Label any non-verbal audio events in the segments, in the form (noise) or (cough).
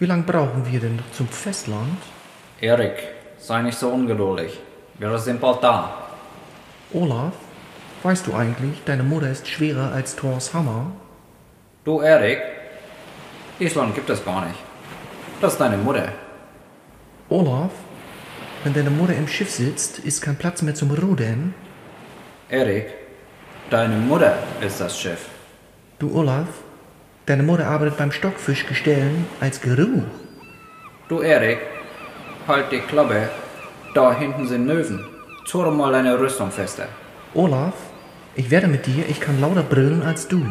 Wie lange brauchen wir denn zum Festland? Erik, sei nicht so ungeduldig. Wir sind bald da. Olaf, weißt du eigentlich, deine Mutter ist schwerer als Thors Hammer? Du, Erik, Island gibt es gar nicht. Das ist deine Mutter. Olaf, wenn deine Mutter im Schiff sitzt, ist kein Platz mehr zum Rudern. Erik, deine Mutter ist das Schiff. Du Olaf, deine Mutter arbeitet beim Stockfischgestellen als Geruch. Du, Erik, halt die Klappe. Da hinten sind Möwen. Zurre mal deine Rüstung fester. Olaf, ich werde mit dir, ich kann lauter brüllen als du.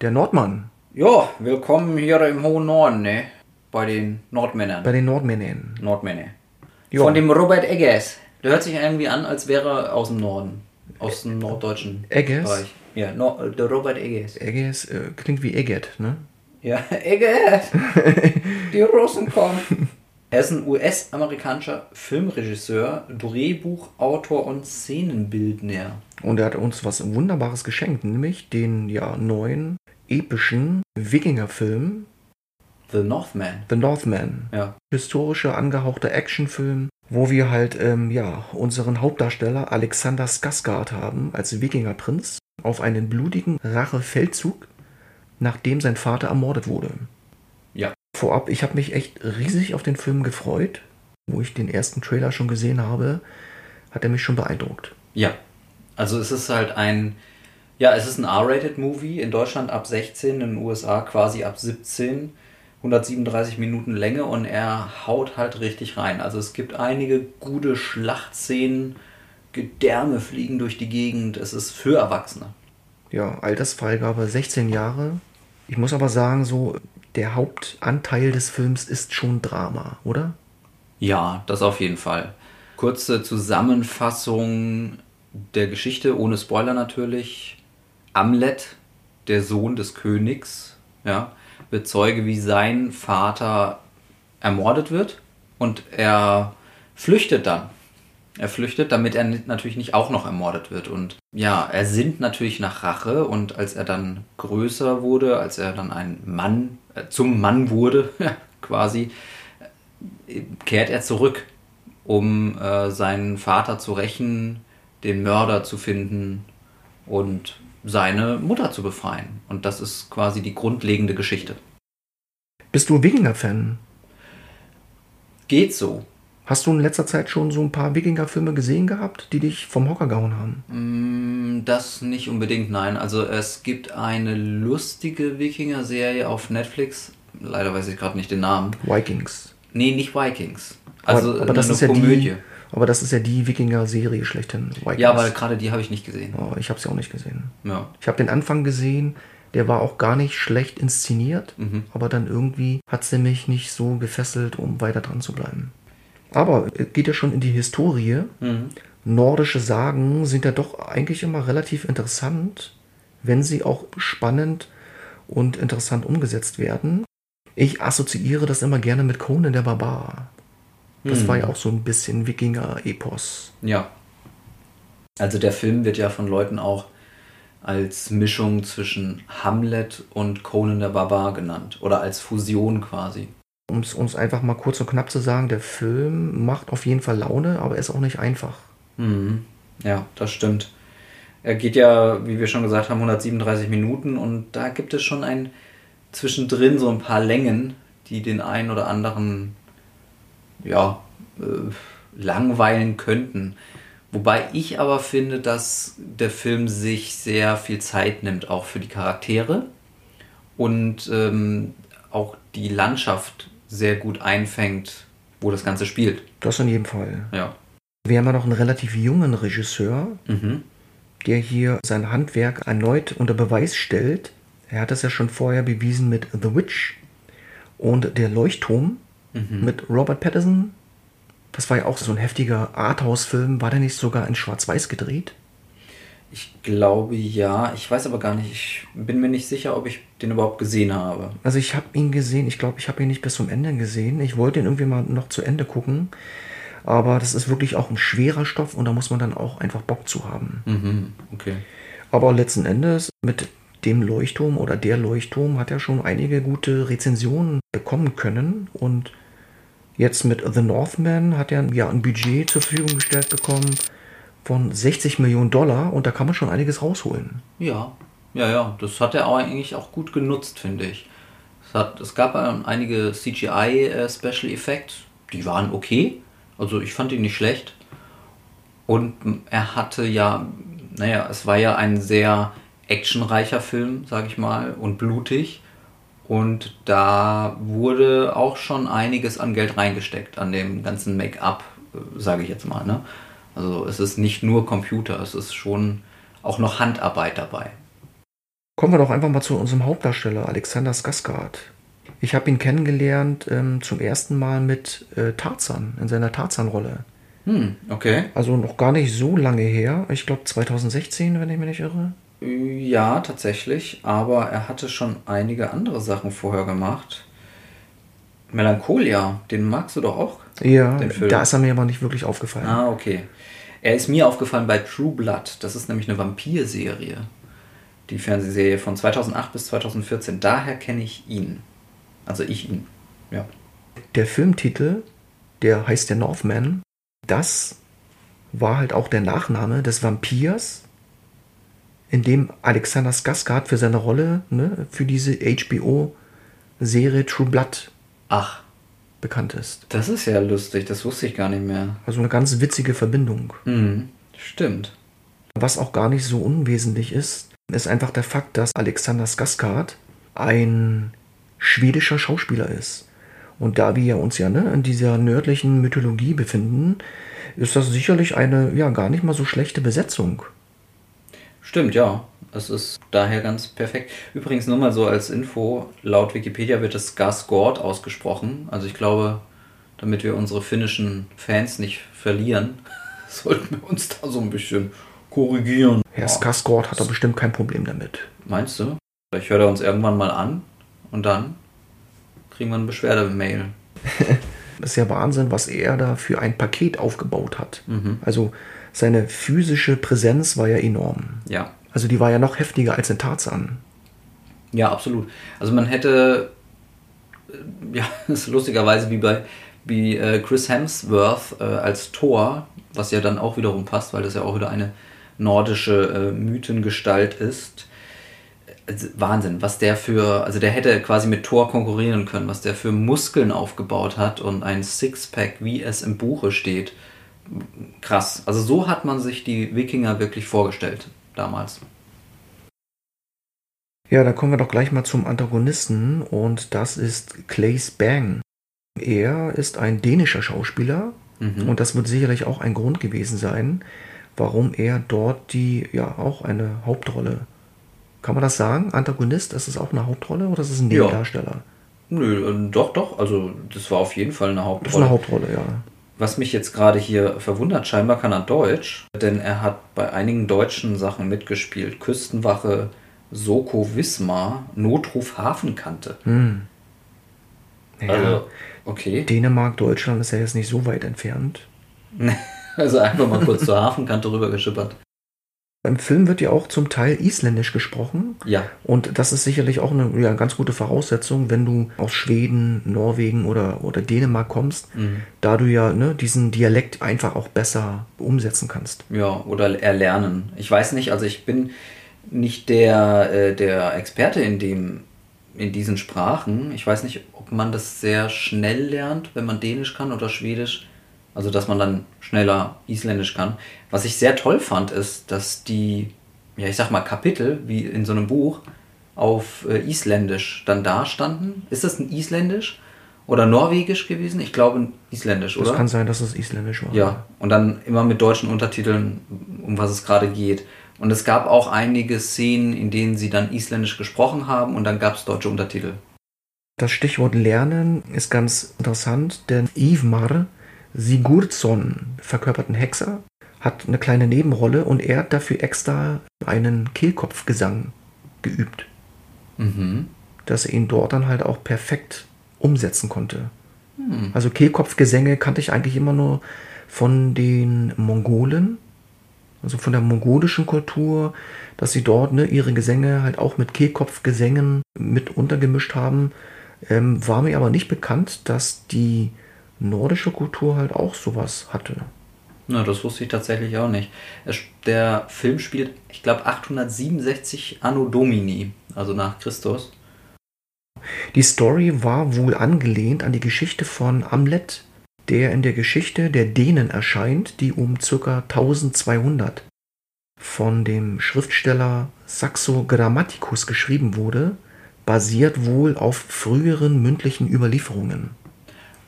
Der Nordmann Ja, willkommen hier im hohen Norden, ne? Bei den Nordmännern. bei den Nordmännern. Nordmänner. Ja. Von dem Robert Eggers. Der hört sich irgendwie an, als wäre er aus dem Norden. Aus dem norddeutschen Eggers? Bereich. Ja, no, der Robert Eggers. Eggers äh, klingt wie Egget, ne? Ja, (laughs) Eggers! Die Russen kommen! (laughs) Er ist ein US-amerikanischer Filmregisseur, Drehbuchautor und Szenenbildner. Und er hat uns was Wunderbares geschenkt, nämlich den ja neuen epischen Wikingerfilm The Northman. The Northman. Ja. Historischer angehauchter Actionfilm, wo wir halt ähm, ja unseren Hauptdarsteller Alexander Skarsgård haben als Wikingerprinz auf einen blutigen Rachefeldzug, nachdem sein Vater ermordet wurde. Ja. Vorab, ich habe mich echt riesig auf den Film gefreut. Wo ich den ersten Trailer schon gesehen habe, hat er mich schon beeindruckt. Ja. Also es ist halt ein, ja, es ist ein R-Rated-Movie, in Deutschland ab 16, in den USA quasi ab 17, 137 Minuten Länge und er haut halt richtig rein. Also es gibt einige gute Schlachtszenen, Gedärme fliegen durch die Gegend, es ist für Erwachsene. Ja, Altersfreigabe 16 Jahre. Ich muss aber sagen, so der Hauptanteil des Films ist schon Drama, oder? Ja, das auf jeden Fall. Kurze Zusammenfassung der Geschichte, ohne Spoiler natürlich. Amlet, der Sohn des Königs, ja, wird Zeuge, wie sein Vater ermordet wird und er flüchtet dann. Er flüchtet, damit er natürlich nicht auch noch ermordet wird. Und ja, er sinnt natürlich nach Rache und als er dann größer wurde, als er dann ein Mann, äh, zum Mann wurde, (laughs) quasi, kehrt er zurück, um äh, seinen Vater zu rächen, den Mörder zu finden und seine Mutter zu befreien. Und das ist quasi die grundlegende Geschichte. Bist du Wikinger-Fan? Geht so. Hast du in letzter Zeit schon so ein paar Wikinger-Filme gesehen gehabt, die dich vom Hocker gehauen haben? Mm, Das nicht unbedingt, nein. Also es gibt eine lustige Wikinger-Serie auf Netflix. Leider weiß ich gerade nicht den Namen. Vikings. Nee, nicht Vikings. Also aber, aber das eine ist ja Komödie. die. Aber das ist ja die Wikinger-Serie schlechthin. Vikings. Ja, aber gerade die habe ich nicht gesehen. Oh, ich habe sie auch nicht gesehen. Ja. Ich habe den Anfang gesehen, der war auch gar nicht schlecht inszeniert, aber dann irgendwie hat sie mich nicht so gefesselt, um weiter dran zu bleiben. Aber es geht ja schon in die Historie. Nordische Sagen sind ja doch eigentlich immer relativ interessant, wenn sie auch spannend und interessant umgesetzt werden. Ich assoziiere das immer gerne mit Conan der Barbar. Das war ja auch so ein bisschen Wikinger-Epos. Ja. Also der Film wird ja von Leuten auch als Mischung zwischen Hamlet und Conan der Barbar genannt. Oder als Fusion quasi. Um es uns einfach mal kurz und knapp zu sagen, der Film macht auf jeden Fall Laune, aber er ist auch nicht einfach. Mhm. Ja, das stimmt. Er geht ja, wie wir schon gesagt haben, 137 Minuten und da gibt es schon ein zwischendrin so ein paar Längen, die den einen oder anderen ja, äh, langweilen könnten. Wobei ich aber finde, dass der Film sich sehr viel Zeit nimmt, auch für die Charaktere und ähm, auch die Landschaft sehr gut einfängt, wo das Ganze spielt. Das in jedem Fall. Ja. Wir haben ja noch einen relativ jungen Regisseur, Mhm. der hier sein Handwerk erneut unter Beweis stellt. Er hat das ja schon vorher bewiesen mit The Witch und Der Leuchtturm mit Robert Pattinson. Das war ja auch so ein heftiger Arthouse-Film. War der nicht sogar in Schwarz-Weiß gedreht? Ich glaube ja. Ich weiß aber gar nicht. Ich bin mir nicht sicher, ob ich den überhaupt gesehen habe. Also ich habe ihn gesehen, ich glaube, ich habe ihn nicht bis zum Ende gesehen. Ich wollte ihn irgendwie mal noch zu Ende gucken. Aber das ist wirklich auch ein schwerer Stoff und da muss man dann auch einfach Bock zu haben. Mhm. Okay. Aber letzten Endes mit dem Leuchtturm oder der Leuchtturm hat er schon einige gute Rezensionen bekommen können und jetzt mit The Northman hat er ja ein Budget zur Verfügung gestellt bekommen von 60 Millionen Dollar und da kann man schon einiges rausholen. Ja, ja, ja, das hat er auch eigentlich auch gut genutzt, finde ich. Es, hat, es gab ähm, einige CGI äh, Effects, die waren okay. Also ich fand die nicht schlecht. Und er hatte ja, naja, es war ja ein sehr actionreicher Film, sag ich mal, und blutig. Und da wurde auch schon einiges an Geld reingesteckt, an dem ganzen Make-up, äh, sage ich jetzt mal. Ne? Also es ist nicht nur Computer, es ist schon auch noch Handarbeit dabei. Kommen wir doch einfach mal zu unserem Hauptdarsteller, Alexander Skarsgård. Ich habe ihn kennengelernt ähm, zum ersten Mal mit äh, Tarzan, in seiner Tarzan-Rolle. Hm, okay. Also noch gar nicht so lange her. Ich glaube 2016, wenn ich mich nicht irre. Ja, tatsächlich. Aber er hatte schon einige andere Sachen vorher gemacht. Melancholia, den magst du doch auch. Ja, da ist er mir aber nicht wirklich aufgefallen. Ah, okay. Er ist mir aufgefallen bei True Blood. Das ist nämlich eine Vampirserie. Die Fernsehserie von 2008 bis 2014. Daher kenne ich ihn. Also ich ihn. Ja. Der Filmtitel, der heißt der Northman. Das war halt auch der Nachname des Vampirs, in dem Alexander Skarsgård für seine Rolle, ne, für diese HBO-Serie True Blood Ach. bekannt ist. Das ist ja lustig, das wusste ich gar nicht mehr. Also eine ganz witzige Verbindung. Mhm. Stimmt. Was auch gar nicht so unwesentlich ist, ist einfach der Fakt, dass Alexander Skarsgård ein schwedischer Schauspieler ist. Und da wir uns ja ne, in dieser nördlichen Mythologie befinden, ist das sicherlich eine ja gar nicht mal so schlechte Besetzung. Stimmt, ja. Es ist daher ganz perfekt. Übrigens nur mal so als Info, laut Wikipedia wird es Skarsgård ausgesprochen. Also ich glaube, damit wir unsere finnischen Fans nicht verlieren, (laughs) sollten wir uns da so ein bisschen korrigieren. Herr Skarsgård hat da bestimmt kein Problem damit. Meinst du? Vielleicht hört er uns irgendwann mal an und dann kriegen wir eine Beschwerdemail. (laughs) Das ist ja Wahnsinn, was er da für ein Paket aufgebaut hat. Mhm. Also seine physische Präsenz war ja enorm. Ja. Also die war ja noch heftiger als in Tarzan. Ja, absolut. Also man hätte, äh, ja, (laughs) ist lustigerweise wie bei wie äh, Chris Hemsworth äh, als Thor, was ja dann auch wiederum passt, weil das ja auch wieder eine nordische äh, Mythengestalt ist. Also Wahnsinn, was der für, also der hätte quasi mit Thor konkurrieren können, was der für Muskeln aufgebaut hat und ein Sixpack, wie es im Buche steht. Krass. Also so hat man sich die Wikinger wirklich vorgestellt damals. Ja, dann kommen wir doch gleich mal zum Antagonisten und das ist Claes Bang. Er ist ein dänischer Schauspieler Mhm. und das wird sicherlich auch ein Grund gewesen sein, warum er dort die, ja, auch eine Hauptrolle. Kann man das sagen? Antagonist, ist es auch eine Hauptrolle oder ist es ein Ja. Nebendarsteller? Nö, äh, doch, doch. Also das war auf jeden Fall eine Das ist Hauptrolle. eine Hauptrolle, ja. Was mich jetzt gerade hier verwundert, scheinbar kann er Deutsch, denn er hat bei einigen deutschen Sachen mitgespielt. Küstenwache, Soko Wismar, Notruf Hafenkante. Hm. Ja, Also, okay. Dänemark, Deutschland ist ja jetzt nicht so weit entfernt. (laughs) Also einfach mal kurz zur Hafenkante rüber geschippert. Im Film wird ja auch zum Teil isländisch gesprochen. Ja, Und das ist sicherlich auch eine ja, ganz gute Voraussetzung, wenn du aus Schweden, Norwegen oder, oder Dänemark kommst, Mhm. da du ja ne, diesen Dialekt einfach auch besser umsetzen kannst. ja, oder erlernen. Ich weiß nicht, also ich bin nicht der, äh, der Experte in dem in diesen Sprachen. Ich weiß nicht, ob man das sehr schnell lernt, wenn man Dänisch kann oder Schwedisch. Also, dass man dann schneller Isländisch kann. Was ich sehr toll fand, ist, dass die, ja, ich sag mal, Kapitel, wie in so einem Buch, auf äh, Isländisch dann da standen. Ist das ein Isländisch oder Norwegisch gewesen? Ich glaube, ein Isländisch, Das oder? kann sein, dass es isländisch war. Ja, und dann immer mit deutschen Untertiteln, um was es gerade geht. Und es gab auch einige Szenen, in denen sie dann Isländisch gesprochen haben und dann gab es deutsche Untertitel. Das Stichwort Lernen ist ganz interessant, denn Ivmar Sigurdsson verkörpert einen Hexer, hat eine kleine Nebenrolle und er hat dafür extra einen Kehlkopfgesang geübt, Mhm. dass er ihn dort dann halt auch perfekt umsetzen konnte. Hm. Also Kehlkopfgesänge kannte ich eigentlich immer nur von den Mongolen, also von der mongolischen Kultur, dass sie dort ne, ihre Gesänge halt auch mit Kehlkopfgesängen mit untergemischt haben. Ähm, war mir aber nicht bekannt, dass die nordische Kultur halt auch sowas hatte. Na, das wusste ich tatsächlich auch nicht. Der Film spielt, ich glaube, 867 Anno Domini, also nach Christus. Die Story war wohl angelehnt an die Geschichte von Amlet, der in der Geschichte der Dänen erscheint, die um ca. 1200 von dem Schriftsteller Saxo Grammaticus geschrieben wurde, basiert wohl auf früheren mündlichen Überlieferungen.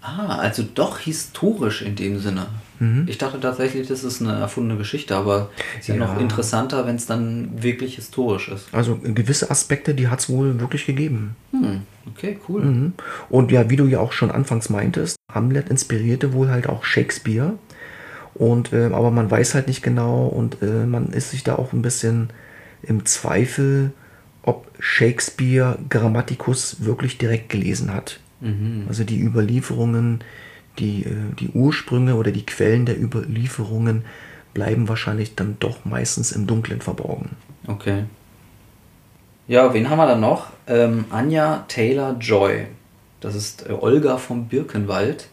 Ah, also doch historisch in dem Sinne. Mhm. Ich dachte tatsächlich, das ist eine erfundene Geschichte, aber ist ja, ja noch interessanter, wenn es dann wirklich historisch ist. Also gewisse Aspekte, die hat es wohl wirklich gegeben. Hm. Okay, cool. Mhm. Und ja, wie du ja auch schon anfangs meintest, Hamlet inspirierte wohl halt auch Shakespeare. Und äh, aber man weiß halt nicht genau und äh, man ist sich da auch ein bisschen im Zweifel, ob Shakespeare Grammaticus wirklich direkt gelesen hat. Mhm. Also die Überlieferungen, die, äh, die Ursprünge oder die Quellen der Überlieferungen bleiben wahrscheinlich dann doch meistens im Dunkeln verborgen. Okay. Ja, wen haben wir dann noch? Ähm, Anja Taylor Joy. Das ist äh, Olga vom Birkenwald.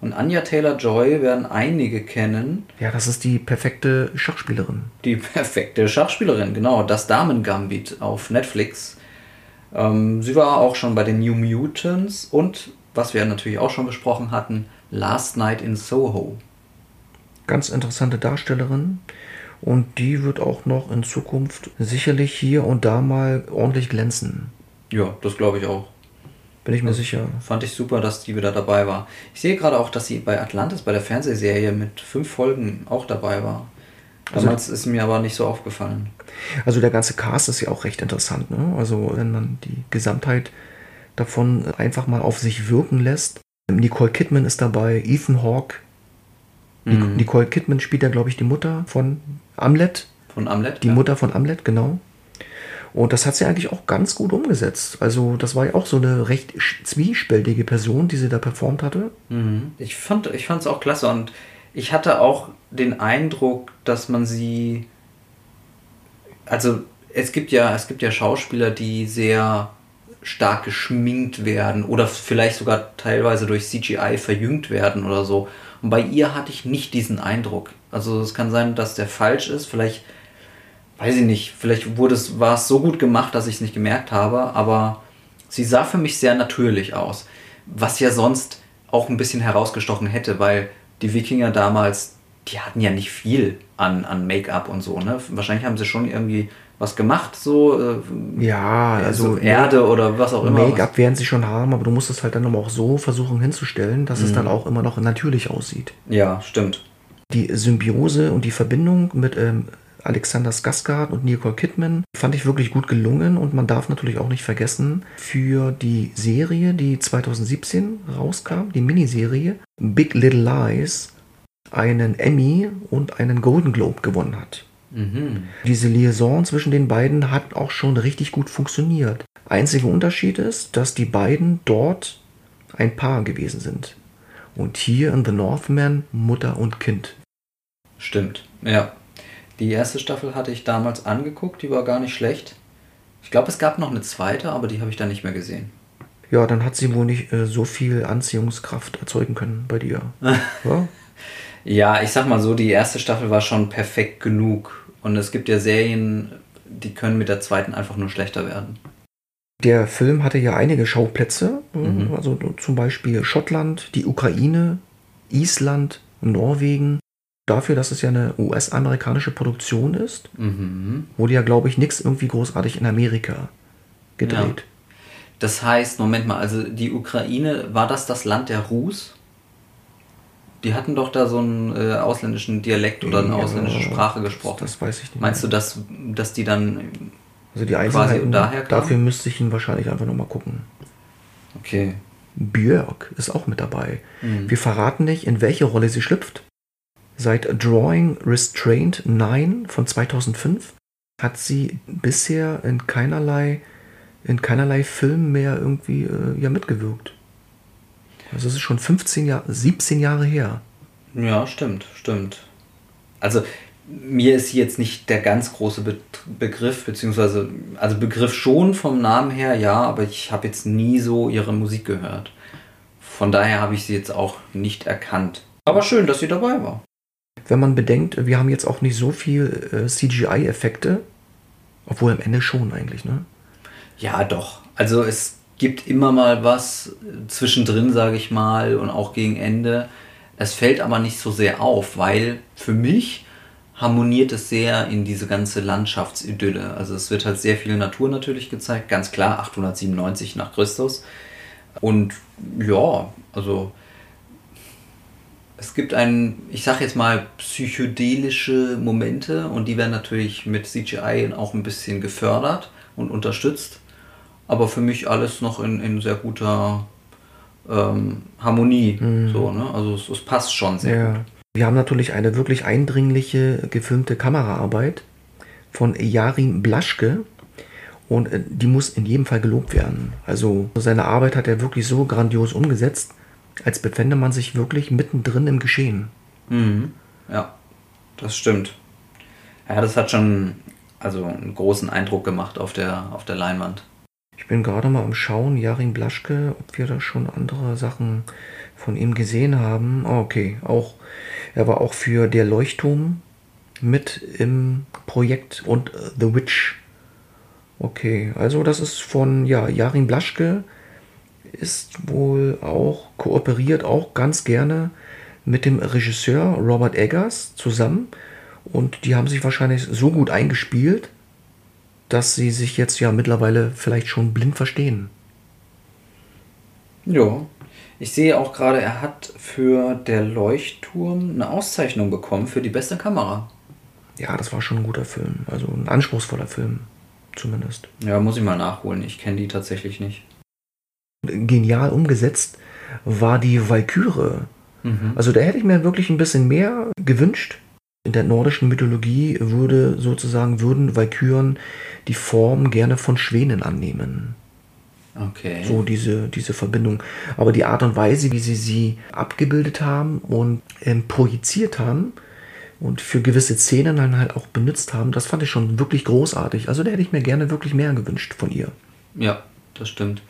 Und Anja Taylor Joy werden einige kennen. Ja, das ist die perfekte Schachspielerin. Die (laughs) perfekte Schachspielerin, genau. Das Damen-Gambit auf Netflix. Ähm, sie war auch schon bei den New Mutants und, was wir natürlich auch schon besprochen hatten, Last Night in Soho. Ganz interessante Darstellerin. Und die wird auch noch in Zukunft sicherlich hier und da mal ordentlich glänzen. Ja, das glaube ich auch. Bin ich mir also sicher. Fand ich super, dass die wieder dabei war. Ich sehe gerade auch, dass sie bei Atlantis, bei der Fernsehserie, mit fünf Folgen auch dabei war. Also Damals also, ist mir aber nicht so aufgefallen. Also der ganze Cast ist ja auch recht interessant. Ne? Also wenn man die Gesamtheit davon einfach mal auf sich wirken lässt. Nicole Kidman ist dabei, Ethan Hawke. Mhm. Nicole Kidman spielt ja, glaube ich, die Mutter von Amlet. Von Amlet? Die ja. Mutter von Amlet, genau. Und das hat sie eigentlich auch ganz gut umgesetzt. Also das war ja auch so eine recht zwiespältige Person, die sie da performt hatte. Mhm. Ich fand ich es auch klasse und ich hatte auch den Eindruck, dass man sie also es gibt ja es gibt ja Schauspieler, die sehr stark geschminkt werden oder vielleicht sogar teilweise durch CGI verjüngt werden oder so. Und bei ihr hatte ich nicht diesen Eindruck. Also es kann sein, dass der falsch ist. Vielleicht weiß ich nicht, vielleicht wurde es, war es so gut gemacht, dass ich es nicht gemerkt habe, aber sie sah für mich sehr natürlich aus. Was ja sonst auch ein bisschen herausgestochen hätte, weil die Wikinger damals, die hatten ja nicht viel an, an Make-up und so, ne? Wahrscheinlich haben sie schon irgendwie was gemacht, so äh, ja, also Erde oder was auch immer. Make-up werden sie schon haben, aber du musst es halt dann auch so versuchen hinzustellen, dass mhm. es dann auch immer noch natürlich aussieht. Ja, stimmt. Die Symbiose und die Verbindung mit ähm, Alexander Skarsgård und Nicole Kidman fand ich wirklich gut gelungen und man darf natürlich auch nicht vergessen, für die Serie, die 2017 rauskam, die Miniserie Big Little Lies, einen Emmy und einen Golden Globe gewonnen hat. Mhm. Diese Liaison zwischen den beiden hat auch schon richtig gut funktioniert. Einziger Unterschied ist, dass die beiden dort ein Paar gewesen sind. Und hier in The Northman Mutter und Kind. Stimmt, ja. Die erste Staffel hatte ich damals angeguckt, die war gar nicht schlecht. Ich glaube, es gab noch eine zweite, aber die habe ich dann nicht mehr gesehen. Ja, dann hat sie wohl nicht äh, so viel Anziehungskraft erzeugen können bei dir. (laughs) ja? ja, ich sag mal so, die erste Staffel war schon perfekt genug. Und es gibt ja Serien, die können mit der zweiten einfach nur schlechter werden. Der Film hatte ja einige Schauplätze, mhm. also zum Beispiel Schottland, die Ukraine, Island, Norwegen dafür, dass es ja eine US-amerikanische Produktion ist, mhm. wurde ja, glaube ich, nichts irgendwie großartig in Amerika gedreht. Ja. Das heißt, Moment mal, also die Ukraine, war das das Land der Rus? Die hatten doch da so einen äh, ausländischen Dialekt oder eine ja, ausländische Sprache gesprochen. Das, das, weiß ich nicht. Meinst mehr. du, dass, dass die dann also die Einzelheiten, daher kamen? Dafür müsste ich ihn wahrscheinlich einfach nochmal gucken. Okay. Björk ist auch mit dabei. Mhm. Wir verraten nicht, in welche Rolle sie schlüpft. Seit Drawing Restraint 9 von 2005 hat sie bisher in keinerlei, in keinerlei Film mehr irgendwie äh, ja, mitgewirkt. Also es ist schon 15 Jahre, 17 Jahre her. Ja, stimmt, stimmt. Also mir ist jetzt nicht der ganz große Be Begriff, beziehungsweise, also Begriff schon vom Namen her, ja, aber ich habe jetzt nie so ihre Musik gehört. Von daher habe ich sie jetzt auch nicht erkannt. Aber schön, dass sie dabei war. Wenn man bedenkt, wir haben jetzt auch nicht so viel äh, CGI-Effekte, obwohl am Ende schon eigentlich, ne? Ja, doch. Also es gibt immer mal was zwischendrin, sage ich mal, und auch gegen Ende. Es fällt aber nicht so sehr auf, weil für mich harmoniert es sehr in diese ganze Landschaftsidylle. Also es wird halt sehr viel Natur natürlich gezeigt, ganz klar 897 nach Christus. Und ja, also es gibt ein, ich sag jetzt mal, psychedelische Momente und die werden natürlich mit CGI auch ein bisschen gefördert und unterstützt. Aber für mich alles noch in, in sehr guter ähm, Harmonie. Mhm. So, ne? Also es, es, passt schon sehr ja. gut. Wir haben natürlich eine wirklich eindringliche gefilmte Kameraarbeit von Jarin Blaschke und äh, die muss in jedem Fall gelobt werden. Also seine Arbeit hat er wirklich so grandios umgesetzt, als befände man sich wirklich mittendrin im Geschehen. Mhm. Ja, das stimmt. Ja, das hat schon also einen großen Eindruck gemacht auf der, auf der Leinwand. Ich bin gerade mal am Schauen, Jarin Blaschke, ob wir da schon andere Sachen von ihm gesehen haben. Oh, okay, auch er war auch für Der Leuchtturm mit im Projekt und äh, The Witch. Okay, also das ist von ja, Jarin Blaschke, ist wohl auch kooperiert auch ganz gerne mit dem Regisseur Robert Eggers zusammen und die haben sich wahrscheinlich so gut eingespielt, dass sie sich jetzt ja mittlerweile vielleicht schon blind verstehen. Ja, ich sehe auch gerade, er hat für der Leuchtturm eine Auszeichnung bekommen für die beste Kamera. Ja, das war schon ein guter Film. Also ein anspruchsvoller Film, zumindest. Ja, muss ich mal nachholen. Ich kenne die tatsächlich nicht. Genial umgesetzt war die Valkyrie. Mhm. Also da hätte ich mir wirklich ein bisschen mehr gewünscht. In der nordischen Mythologie würde sozusagen würden Valkyren die Form gerne von Schwänen annehmen. Okay. So diese, diese Verbindung. Aber die Art und Weise, wie sie sie abgebildet haben und ähm, projiziert haben und für gewisse Szenen dann halt auch benutzt haben, das fand ich schon wirklich großartig. Also da hätte ich mir gerne wirklich mehr gewünscht von ihr. Ja, das stimmt.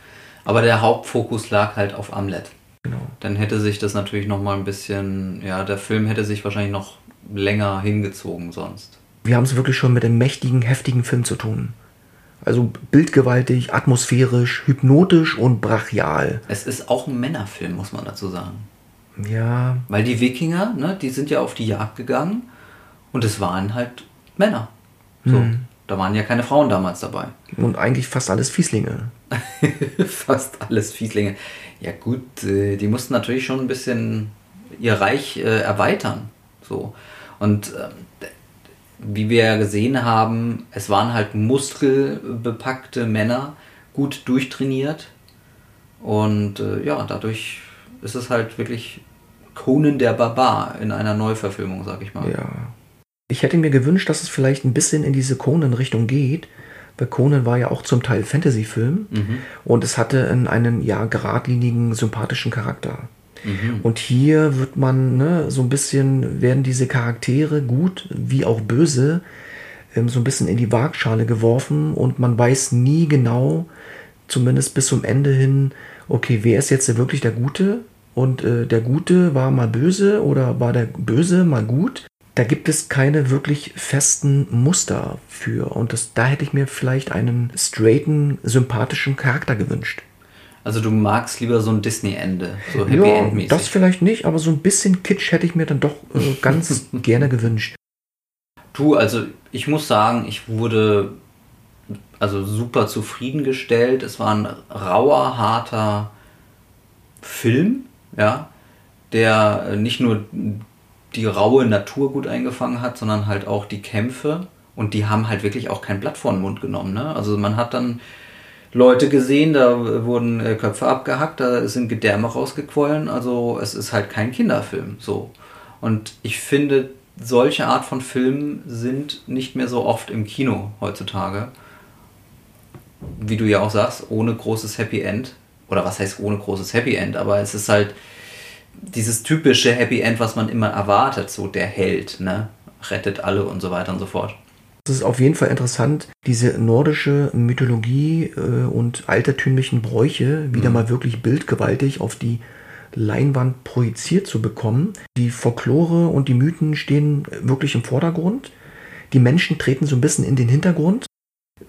Aber der Hauptfokus lag halt auf Amlet. Genau. Dann hätte sich das natürlich noch mal ein bisschen, ja, der Film hätte sich wahrscheinlich noch länger hingezogen sonst. Wir haben es wirklich schon mit einem mächtigen, heftigen Film zu tun. Also bildgewaltig, atmosphärisch, hypnotisch und brachial. Es ist auch ein Männerfilm, muss man dazu sagen. Ja. Weil die Wikinger, ne, die sind ja auf die Jagd gegangen und es waren halt Männer. So. Hm. Da waren ja keine Frauen damals dabei. Und eigentlich fast alles Fieslinge. (laughs) fast alles Fieslinge. Ja gut, äh, die mussten natürlich schon ein bisschen ihr Reich äh, erweitern. So. Und ähm, wie wir ja gesehen haben, es waren halt muskelbepackte Männer, gut durchtrainiert. Und äh, ja, dadurch ist es halt wirklich Conan der Barbar in einer Neuverfilmung, sag ich mal. Ja. Ich hätte mir gewünscht, dass es vielleicht ein bisschen in diese Conan-Richtung geht, weil Conan war ja auch zum Teil Fantasy-Film mhm. und es hatte einen ja geradlinigen, sympathischen Charakter. Mhm. Und hier wird man ne, so ein bisschen, werden diese Charaktere gut wie auch böse ähm, so ein bisschen in die Waagschale geworfen und man weiß nie genau, zumindest bis zum Ende hin, okay, wer ist jetzt wirklich der Gute? Und äh, der Gute war mal böse oder war der Böse mal gut? Da gibt es keine wirklich festen Muster für. Und das, da hätte ich mir vielleicht einen straighten, sympathischen Charakter gewünscht. Also du magst lieber so ein Disney-Ende, so Happy ja, End-mäßig. Das vielleicht nicht, aber so ein bisschen Kitsch hätte ich mir dann doch äh, (laughs) ganz gerne gewünscht. Du, also ich muss sagen, ich wurde also super zufriedengestellt. Es war ein rauer, harter Film, ja, der nicht nur die raue Natur gut eingefangen hat, sondern halt auch die Kämpfe. Und die haben halt wirklich auch kein Blatt vor den Mund genommen. Ne? Also man hat dann Leute gesehen, da wurden äh, Köpfe abgehackt, da sind Gedärme rausgequollen. Also es ist halt kein Kinderfilm. So. Und ich finde, solche Art von Filmen sind nicht mehr so oft im Kino heutzutage. Wie du ja auch sagst, ohne großes Happy End. Oder was heißt ohne großes Happy End? Aber es ist halt, dieses typische Happy End, was man immer erwartet, so der Held, ne? Rettet alle und so weiter und so fort. Es ist auf jeden Fall interessant, diese nordische Mythologie äh, und altertümlichen Bräuche wieder mhm. mal wirklich bildgewaltig auf die Leinwand projiziert zu bekommen. Die Folklore und die Mythen stehen wirklich im Vordergrund. Die Menschen treten so ein bisschen in den Hintergrund.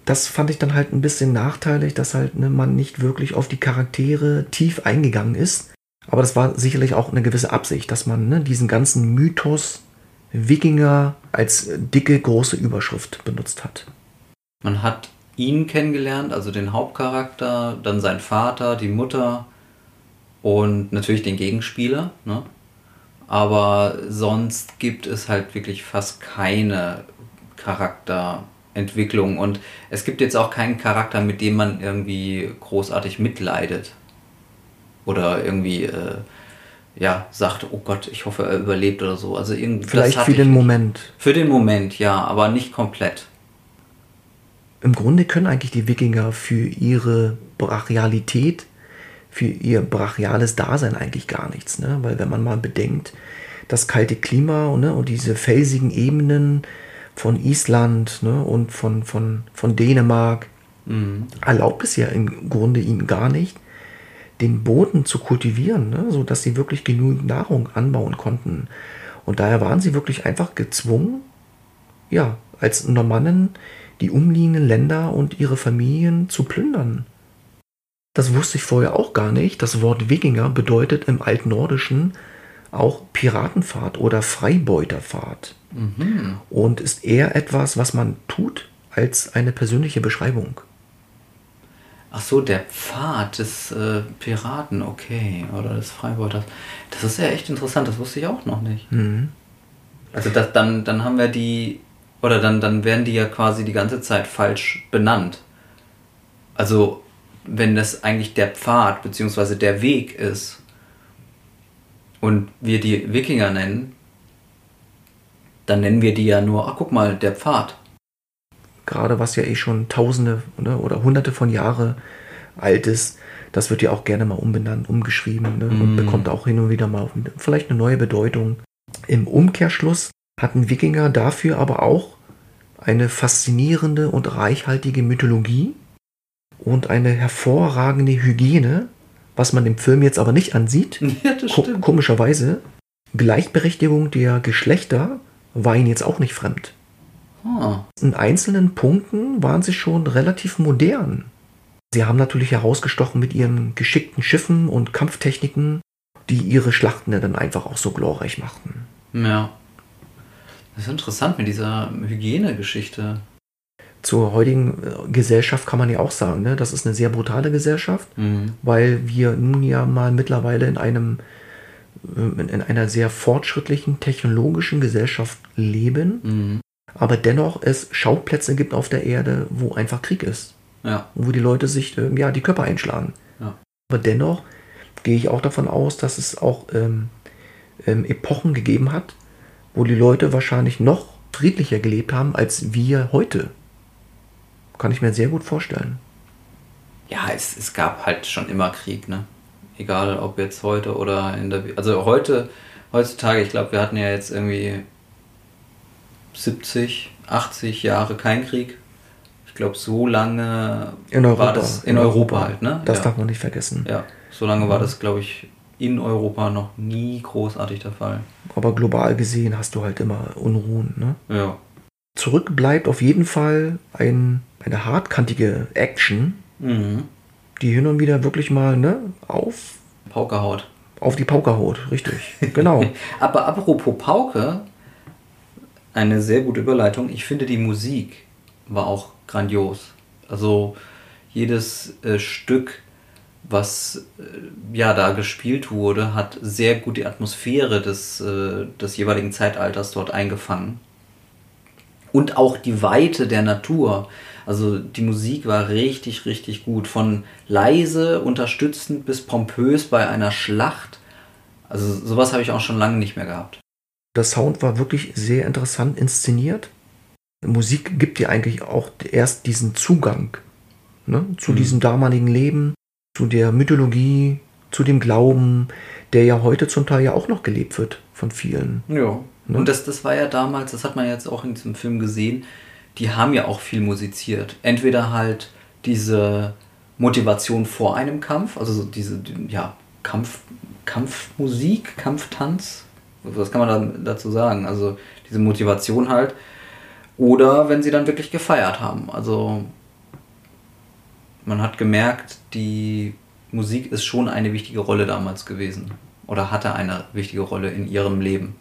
Das fand ich dann halt ein bisschen nachteilig, dass halt ne, man nicht wirklich auf die Charaktere tief eingegangen ist. Aber das war sicherlich auch eine gewisse Absicht, dass man ne, diesen ganzen Mythos Wikinger als dicke, große Überschrift benutzt hat. Man hat ihn kennengelernt, also den Hauptcharakter, dann sein Vater, die Mutter und natürlich den Gegenspieler. Ne? Aber sonst gibt es halt wirklich fast keine Charakterentwicklung und es gibt jetzt auch keinen Charakter, mit dem man irgendwie großartig mitleidet oder irgendwie äh, ja sagt, oh Gott, ich hoffe, er überlebt oder so. Also irgendwie vielleicht für den Moment. Für den Moment, ja, aber nicht komplett. Im Grunde können eigentlich die Wikinger für ihre Brachialität, für ihr brachiales Dasein eigentlich gar nichts, ne? Weil wenn man mal bedenkt, das kalte Klima ne, und diese felsigen Ebenen von Island ne, und von, von, von Dänemark mhm. erlaubt es ja im Grunde ihnen gar nicht, den Boden zu kultivieren, ne, sodass sie wirklich genügend Nahrung anbauen konnten. Und daher waren sie wirklich einfach gezwungen, ja, als Normannen die umliegenden Länder und ihre Familien zu plündern. Das wusste ich vorher auch gar nicht. Das Wort Wikinger bedeutet im Altnordischen auch Piratenfahrt oder Freibeuterfahrt. Mhm. Und ist eher etwas, was man tut, als eine persönliche Beschreibung. Ach so, der Pfad des äh, Piraten, okay, oder des Freibeuters. Das ist ja echt interessant, das wusste ich auch noch nicht. Mhm. Also das, dann, dann haben wir die, oder dann, dann werden die ja quasi die ganze Zeit falsch benannt. Also wenn das eigentlich der Pfad bzw. der Weg ist und wir die Wikinger nennen, dann nennen wir die ja nur, ach guck mal, der Pfad gerade was ja eh schon Tausende ne, oder Hunderte von Jahre alt ist, das wird ja auch gerne mal umbenannt, umgeschrieben ne, mm. und bekommt auch hin und wieder mal vielleicht eine neue Bedeutung. Im Umkehrschluss hatten Wikinger dafür aber auch eine faszinierende und reichhaltige Mythologie und eine hervorragende Hygiene, was man im Film jetzt aber nicht ansieht. (laughs) Ja, Ko komischerweise. Gleichberechtigung der Geschlechter war ihnen jetzt auch nicht fremd. Oh. In einzelnen Punkten waren sie schon relativ modern. Sie haben natürlich herausgestochen mit ihren geschickten Schiffen und Kampftechniken, die ihre Schlachten dann einfach auch so glorreich machten. Ja. Das ist interessant mit dieser Hygienegeschichte. Zur heutigen äh, Gesellschaft kann man ja auch sagen, ne? das ist eine sehr brutale Gesellschaft, mhm. weil wir nun ja mal mittlerweile in einem äh, in einer sehr fortschrittlichen technologischen Gesellschaft leben. Mhm aber dennoch es Schauplätze gibt auf der Erde, wo einfach Krieg ist. Ja. Wo die Leute sich äh, ja, die Körper einschlagen. Ja. Aber dennoch gehe ich auch davon aus, dass es auch ähm, ähm, Epochen gegeben hat, wo die Leute wahrscheinlich noch friedlicher gelebt haben als wir heute. Kann ich mir sehr gut vorstellen. Ja, es, es gab halt schon immer Krieg, ne? Egal ob jetzt heute oder in der. Also heute, heutzutage, ich glaube, wir hatten ja jetzt irgendwie 70, 80 Jahre kein Krieg. Ich glaube, so lange in Europa, war das in, in Europa, Europa, halt, ne? Das ja. darf man nicht vergessen. Ja, so lange war das, glaube ich, in Europa noch nie großartig der Fall. Aber global gesehen hast du halt immer Unruhen, ne? Ja. Zurück bleibt auf jeden Fall ein, eine hartkantige Action, mhm. die hin und wieder wirklich mal ne, auf Pauke haut. Auf die Pauke haut, richtig. Genau. (laughs) Aber apropos Pauke, eine sehr gute Überleitung. Ich finde, die Musik war auch grandios. Also jedes äh, Stück, was äh, ja da gespielt wurde, hat sehr gut die Atmosphäre des, äh, des jeweiligen Zeitalters dort eingefangen. Und auch die Weite der Natur. Also die Musik war richtig, richtig gut. Von leise, unterstützend bis pompös bei einer Schlacht. Also sowas habe ich auch schon lange nicht mehr gehabt. Der Sound war wirklich sehr interessant inszeniert. Musik gibt dir eigentlich auch erst diesen Zugang ne, zu mhm. diesem damaligen Leben, zu der Mythologie zu dem Glauben, der ja heute zum Teil ja auch noch gelebt wird von vielen. Ja. Ne? Und das, das war ja damals, das hat man jetzt auch in diesem Film gesehen, die haben ja auch viel musiziert. Entweder halt diese Motivation vor einem Kampf, also diese ja, Kampf, Kampfmusik, Kampftanz, was kann man dann dazu sagen? Also diese Motivation halt. Oder wenn sie dann wirklich gefeiert haben. Also man hat gemerkt, die Musik ist schon eine wichtige Rolle damals gewesen. Oder hatte eine wichtige Rolle in ihrem Leben.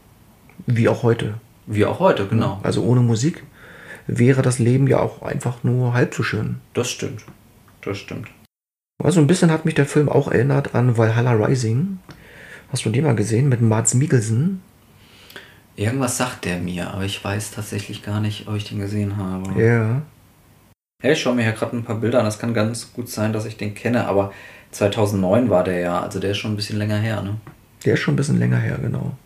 Wie auch heute. Wie auch heute, genau. Also ohne Musik wäre das Leben ja auch einfach nur halb so schön. Das stimmt. Das stimmt. Also ein bisschen hat mich der Film auch erinnert an Valhalla Rising. Hast du den mal gesehen mit Mats Mikkelsen? Irgendwas sagt der mir, aber ich weiß tatsächlich gar nicht, ob ich den gesehen habe. Ja. Hey, ich schaue mir hier gerade ein paar Bilder an. Das kann ganz gut sein, dass ich den kenne, aber 2009 war der ja. Also der ist schon ein bisschen länger her, ne? Der ist schon ein bisschen länger her, genau.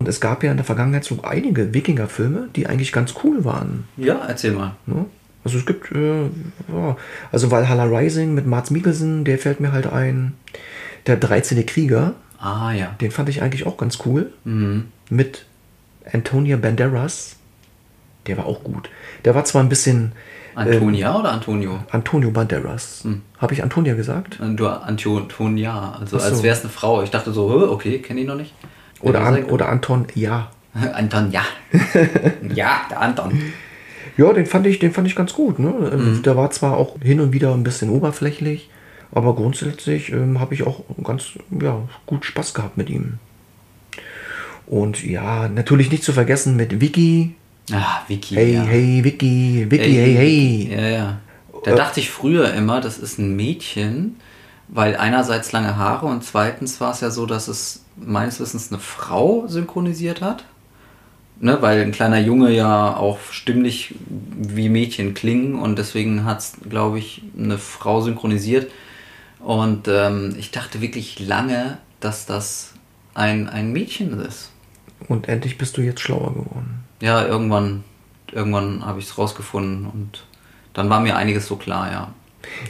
Und es gab ja in der Vergangenheit so einige Wikinger-Filme, die eigentlich ganz cool waren. Ja, erzähl mal. Ne? Also es gibt, äh, ja, also Valhalla Rising mit Mats Mikkelsen, der fällt mir halt ein. Der 13. Krieger. Ah, ja. Den fand ich eigentlich auch ganz cool. Mhm. Mit Antonia Banderas. Der war auch gut. Der war zwar ein bisschen. Antonia ähm, oder Antonio? Antonio Banderas. Hm. Habe ich Antonia gesagt? Du Antonia, also so. als wäre es eine Frau. Ich dachte so, okay, kenne ich noch nicht. Oder, An, oder Anton, ja. (laughs) Anton, ja. (laughs) ja, der Anton. Ja, den fand ich, den fand ich ganz gut. Ne? Mhm. Der war zwar auch hin und wieder ein bisschen oberflächlich, aber grundsätzlich ähm, habe ich auch ganz ja, gut Spaß gehabt mit ihm. Und ja, natürlich nicht zu vergessen mit Vicky. Ah, Vicky. Hey, ja. hey, Vicky, Vicky, hey, hey. Ja, ja. Da äh, dachte ich früher immer, das ist ein Mädchen, weil einerseits lange Haare und zweitens war es ja so, dass es meines Wissens eine Frau synchronisiert hat. Ne, weil ein kleiner Junge ja auch stimmlich wie Mädchen klingen und deswegen hat es, glaube ich, eine Frau synchronisiert. Und ähm, ich dachte wirklich lange, dass das ein, ein Mädchen ist. Und endlich bist du jetzt schlauer geworden. Ja, irgendwann, irgendwann habe ich es rausgefunden und dann war mir einiges so klar, ja.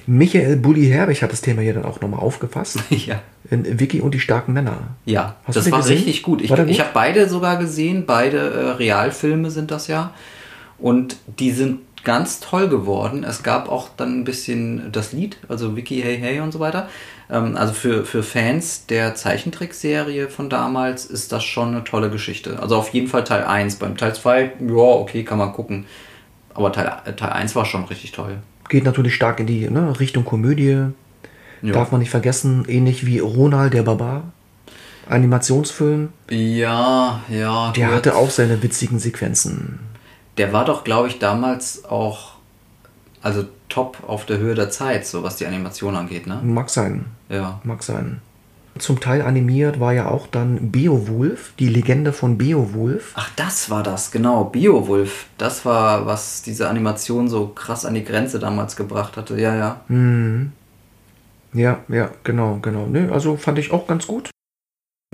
Michael Bulli Herbig hat das Thema hier dann auch nochmal aufgefasst. (laughs) ja. In Vicky und die starken Männer. Ja, Hast das war gesehen? richtig gut. Ich, ich habe beide sogar gesehen, beide äh, Realfilme sind das ja. Und die sind ganz toll geworden. Es gab auch dann ein bisschen das Lied, also Vicky Hey Hey und so weiter. Ähm, also für, für Fans der Zeichentrickserie von damals ist das schon eine tolle Geschichte. Also auf jeden Fall Teil 1. Beim Teil 2, ja, okay, kann man gucken. Aber Teil, Teil 1 war schon richtig toll geht natürlich stark in die ne, Richtung Komödie. Ja. Darf man nicht vergessen, ähnlich wie Ronald der Barbar. Animationsfilm. Ja, ja. Der gut. hatte auch seine witzigen Sequenzen. Der war doch, glaube ich, damals auch, also top auf der Höhe der Zeit, so was die Animation angeht, ne? Mag sein. Ja. Mag sein. Zum Teil animiert war ja auch dann Beowulf, die Legende von Beowulf. Ach, das war das, genau, Beowulf. Das war, was diese Animation so krass an die Grenze damals gebracht hatte, ja, ja. Mhm. Ja, ja, genau, genau. Ne, also fand ich auch ganz gut.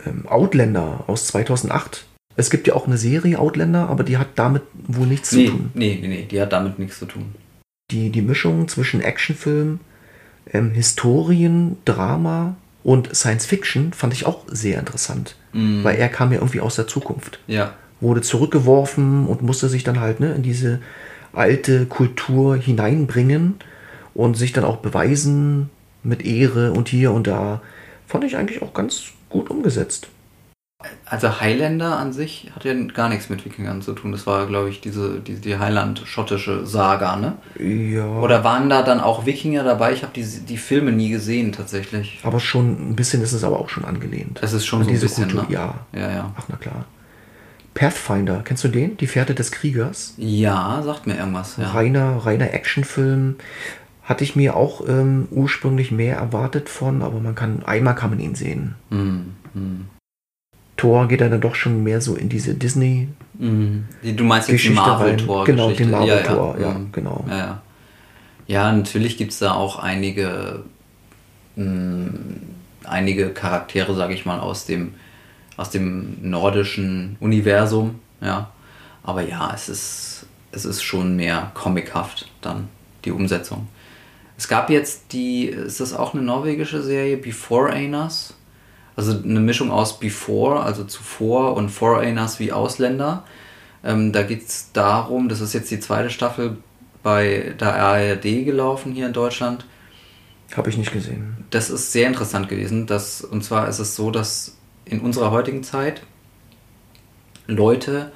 Ähm, Outlander aus 2008. Es gibt ja auch eine Serie Outlander, aber die hat damit wohl nichts nee, zu tun. Nee, nee, nee, die hat damit nichts zu tun. Die, die Mischung zwischen Actionfilm, ähm, Historien, Drama und Science Fiction fand ich auch sehr interessant, mm. weil er kam ja irgendwie aus der Zukunft. Ja. Wurde zurückgeworfen und musste sich dann halt ne, in diese alte Kultur hineinbringen und sich dann auch beweisen mit Ehre und hier und da. Fand ich eigentlich auch ganz gut umgesetzt also Highlander an sich hat ja gar nichts mit Wikingern zu tun. Das war, glaube ich, diese, die, die Highland-schottische Saga, ne? Ja. Oder waren da dann auch Wikinger dabei? Ich habe die, die Filme nie gesehen, tatsächlich. Aber schon ein bisschen ist es aber auch schon angelehnt. Es ist schon An so ein bisschen, Kultur. Ne? Ja. Ja, ja. Ach, na klar. Pathfinder, kennst du den? Die Fährte des Kriegers? Ja, sagt mir irgendwas. Ja. Reiner, reiner Actionfilm. Hatte ich mir auch ähm, ursprünglich mehr erwartet von, aber man kann, einmal kann man ihn sehen. Mm, mm. Thor geht dann doch schon mehr so in diese Disney. Mhm. Du meinst jetzt Geschichte Marvel-Tor? Genau, den Marvel-Tor, ja, ja. ja, mhm. genau. Ja, ja. ja natürlich gibt es da auch einige, mh, mm, einige Charaktere, sage ich mal, aus dem, aus dem nordischen Universum. Ja. Aber ja, es ist, es ist schon mehr comichaft dann, die Umsetzung. Es gab jetzt die, ist das auch eine norwegische Serie, Before Anus? Also eine Mischung aus Before, also zuvor, und Foreigners wie Ausländer. Ähm, da geht es darum, das ist jetzt die zweite Staffel bei der ARD gelaufen hier in Deutschland. Habe ich nicht gesehen. Das ist sehr interessant gewesen. Dass, und zwar ist es so, dass in unserer heutigen Zeit Leute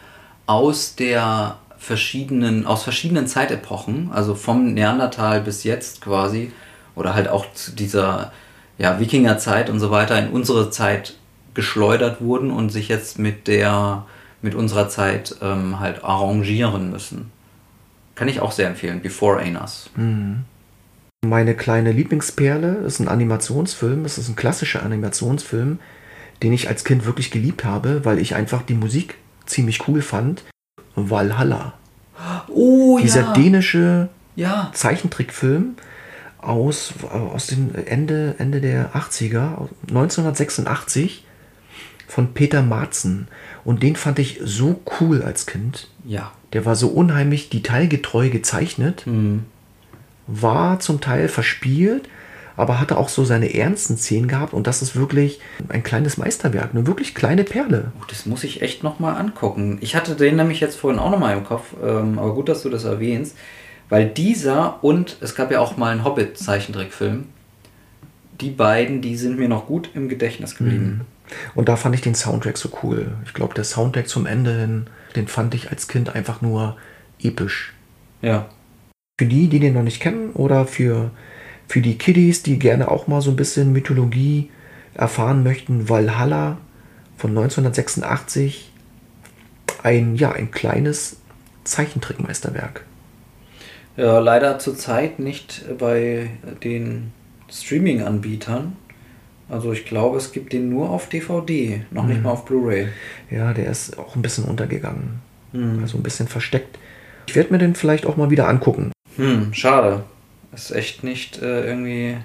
aus der verschiedenen, aus verschiedenen Zeitepochen, also vom Neandertal bis jetzt quasi, oder halt auch zu dieser ja, Wikingerzeit und so weiter in unsere Zeit geschleudert wurden und sich jetzt mit der mit unserer Zeit ähm, halt arrangieren müssen. Kann ich auch sehr empfehlen, Before Anus. Mhm. Meine kleine Lieblingsperle ist ein Animationsfilm. Es ist ein klassischer Animationsfilm, den ich als Kind wirklich geliebt habe, weil ich einfach die Musik ziemlich cool fand. Valhalla. Oh Dieser ja. dänische Ja. Zeichentrickfilm aus, aus den Ende, Ende der 80er, 1986 von Peter Marzen. Und den fand ich so cool als Kind. Ja. Der war so unheimlich detailgetreu gezeichnet, Mhm. war zum Teil verspielt, aber hatte auch so seine ernsten Szenen gehabt. Und das ist wirklich ein kleines Meisterwerk, eine wirklich kleine Perle. Oh, das muss ich echt nochmal angucken. Ich hatte den nämlich jetzt vorhin auch nochmal im Kopf, ähm, aber gut, dass du das erwähnst. Weil dieser und es gab ja auch mal einen Hobbit-Zeichentrickfilm. Die beiden, die sind mir noch gut im Gedächtnis geblieben. Und da fand ich den Soundtrack so cool. Ich glaube, der Soundtrack zum Ende hin, den fand ich als Kind einfach nur episch. Ja. Für die, die den noch nicht kennen oder für, für die Kiddies, die gerne auch mal so ein bisschen Mythologie erfahren möchten, Valhalla von 1986. Ein, ja, ein kleines Zeichentrickmeisterwerk. Ja, leider zurzeit nicht bei den Streaming-Anbietern. Also ich glaube, es gibt den nur auf DVD, noch nicht mal auf Blu-ray. Ja, der ist auch ein bisschen untergegangen. Hm. Also ein bisschen versteckt. Ich werde mir den vielleicht auch mal wieder angucken. Hm, schade. Ist echt nicht äh, irgendwie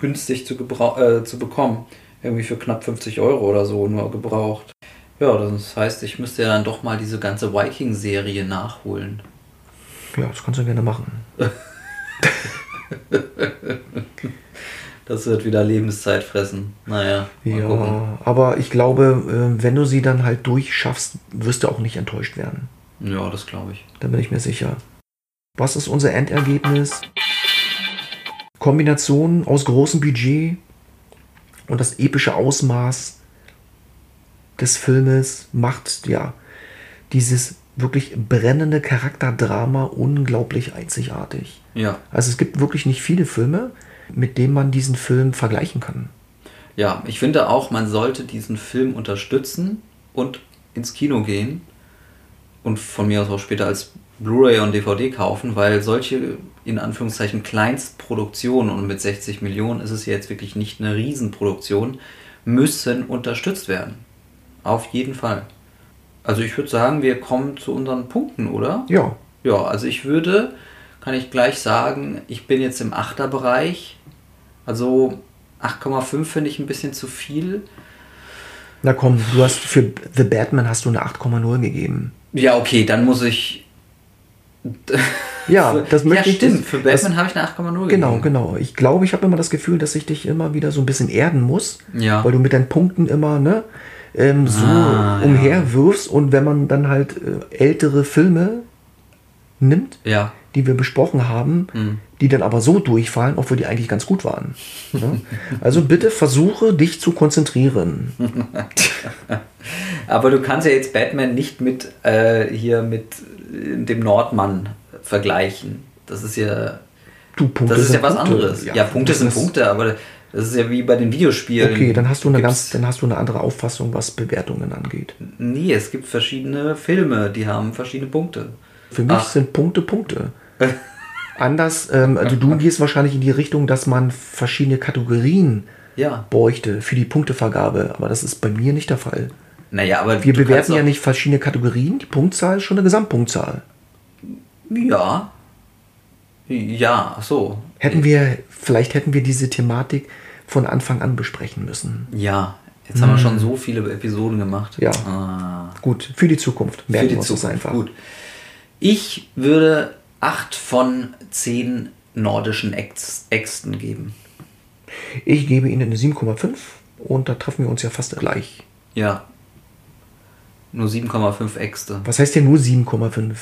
günstig zu, äh, zu bekommen. Irgendwie für knapp 50 Euro oder so nur gebraucht. Ja, das heißt, ich müsste ja dann doch mal diese ganze Viking-Serie nachholen. Ja, das kannst du gerne machen. Das wird wieder Lebenszeit fressen. Naja, mal gucken. Ja, aber ich glaube, äh, wenn du sie dann halt durchschaffst, wirst du auch nicht enttäuscht werden. Ja, das glaube ich. Da bin ich mir sicher. Was ist unser Endergebnis? Kombination aus großem Budget und das epische Ausmaß des Filmes macht ja dieses wirklich brennende Charakterdrama unglaublich einzigartig. Ja, Also es gibt wirklich nicht viele Filme, mit denen man diesen Film vergleichen kann. ja, ich finde auch, man sollte diesen Film unterstützen und ins Kino gehen und von mir aus auch später als Blu-ray und DVD kaufen, weil solche in Anführungszeichen Kleinstproduktionen und mit 60 Millionen ist es ja jetzt wirklich nicht eine Riesenproduktion, müssen unterstützt werden. Auf jeden Fall. Also ich würde sagen, wir kommen zu unseren Punkten, oder? Ja, Ja, also ich würde, kann ich gleich sagen, ich bin jetzt im Achterbereich. Also 8,5 finde ich ein bisschen zu viel. na komm, du hast für The Batman hast du eine 8,0 gegeben. Ja, okay, dann muss ich. Ja, (laughs) das möchte ja, ich- stimmt. Für das- Batman habe ich eine 8,0 Genau, gegeben. genau. Ich glaube, ich habe immer das Gefühl, dass ich dich immer wieder so ein bisschen erden muss, Ja. weil du mit deinen Punkten immer ne, ähm, so Ah, ja. umherwirfst und wenn man dann halt äh, ältere Filme nimmt, Ja. die wir besprochen haben, Hm. die dann aber so durchfallen, obwohl die eigentlich ganz gut waren. Ne? (laughs) Also bitte versuche dich zu konzentrieren. (laughs) Aber du kannst ja jetzt Batman nicht mit äh, hier mit äh, dem Nordmann vergleichen. Das ist ja. Du, Punkte Das ist ja was Punkte. anderes. Ja, Punkte das sind Punkte, aber das ist ja wie bei den Videospielen. Okay, dann hast du eine Gibt's- ganz, dann hast du eine andere Auffassung, was Bewertungen angeht. Nee, es gibt verschiedene Filme, die haben verschiedene Punkte. Für mich Ach. sind Punkte Punkte. (laughs) Anders, ähm, also du gehst wahrscheinlich in die Richtung, dass man verschiedene Kategorien Ja. bräuchte für die Punktevergabe, aber das ist bei mir nicht der Fall. Naja, aber Wir bewerten ja nicht verschiedene Kategorien, die Punktzahl ist schon eine Gesamtpunktzahl. Ja. Ja, ach so. Hätten wir, vielleicht hätten wir diese Thematik von Anfang an besprechen müssen. Ja. Jetzt haben wir schon so viele Episoden gemacht. Hm. Ja. Ah. Gut, für die Zukunft. Merken Für die Zukunft. einfach. Gut. Ich würde 8 von 10 nordischen Äx Äxten geben. Ich gebe Ihnen eine 7,5 Und da treffen wir uns ja fast gleich. Ja. Nur 7,5 Äxte. Was heißt denn nur 7,5?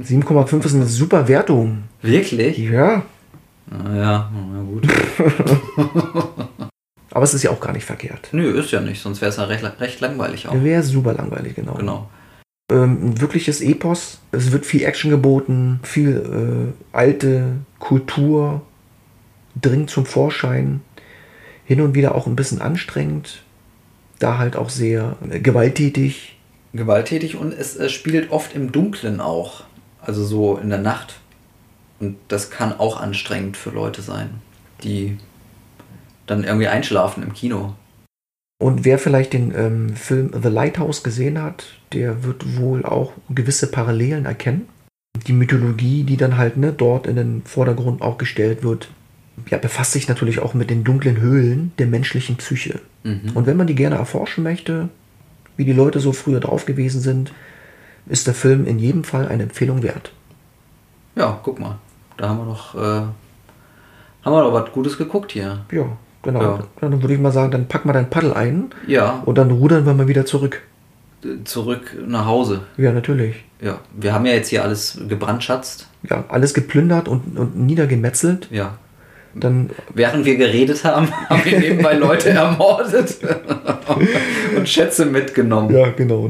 7,5 (laughs) ist eine super Wertung. Wirklich? Ja. Ja, na gut. (laughs) Aber es ist ja auch gar nicht verkehrt. Nö, ist ja nicht, sonst wäre es ja recht, recht langweilig auch. Wäre super langweilig, genau. Genau. Ähm, ein wirkliches Epos. Es wird viel Action geboten, viel äh, alte Kultur dringt zum Vorschein. Hin und wieder auch ein bisschen anstrengend. Da halt auch sehr äh, gewalttätig. Gewalttätig und es, es spielt oft im Dunklen auch. Also so in der Nacht. Und das kann auch anstrengend für Leute sein, die dann irgendwie einschlafen im Kino. Und wer vielleicht den ähm, Film The Lighthouse gesehen hat, der wird wohl auch gewisse Parallelen erkennen. Die Mythologie, die dann halt ne, dort in den Vordergrund auch gestellt wird, ja, befasst sich natürlich auch mit den dunklen Höhlen der menschlichen Psyche. Mhm. Und wenn man die gerne erforschen möchte, wie die Leute so früher drauf gewesen sind, ist der Film in jedem Fall eine Empfehlung wert. Ja, guck mal. Da haben wir doch, äh, haben wir doch was Gutes geguckt hier. Ja, genau. Ja. Dann würde ich mal sagen, dann pack mal dein Paddel ein Ja, und dann rudern wir mal wieder zurück. zurück nach Hause. Ja, natürlich. Ja, wir haben ja jetzt hier alles gebrandschatzt. Ja, alles geplündert und, und niedergemetzelt. Ja. Dann Während wir geredet haben, (laughs) haben wir nebenbei Leute ermordet (laughs) (laughs) und Schätze mitgenommen. Ja, genau.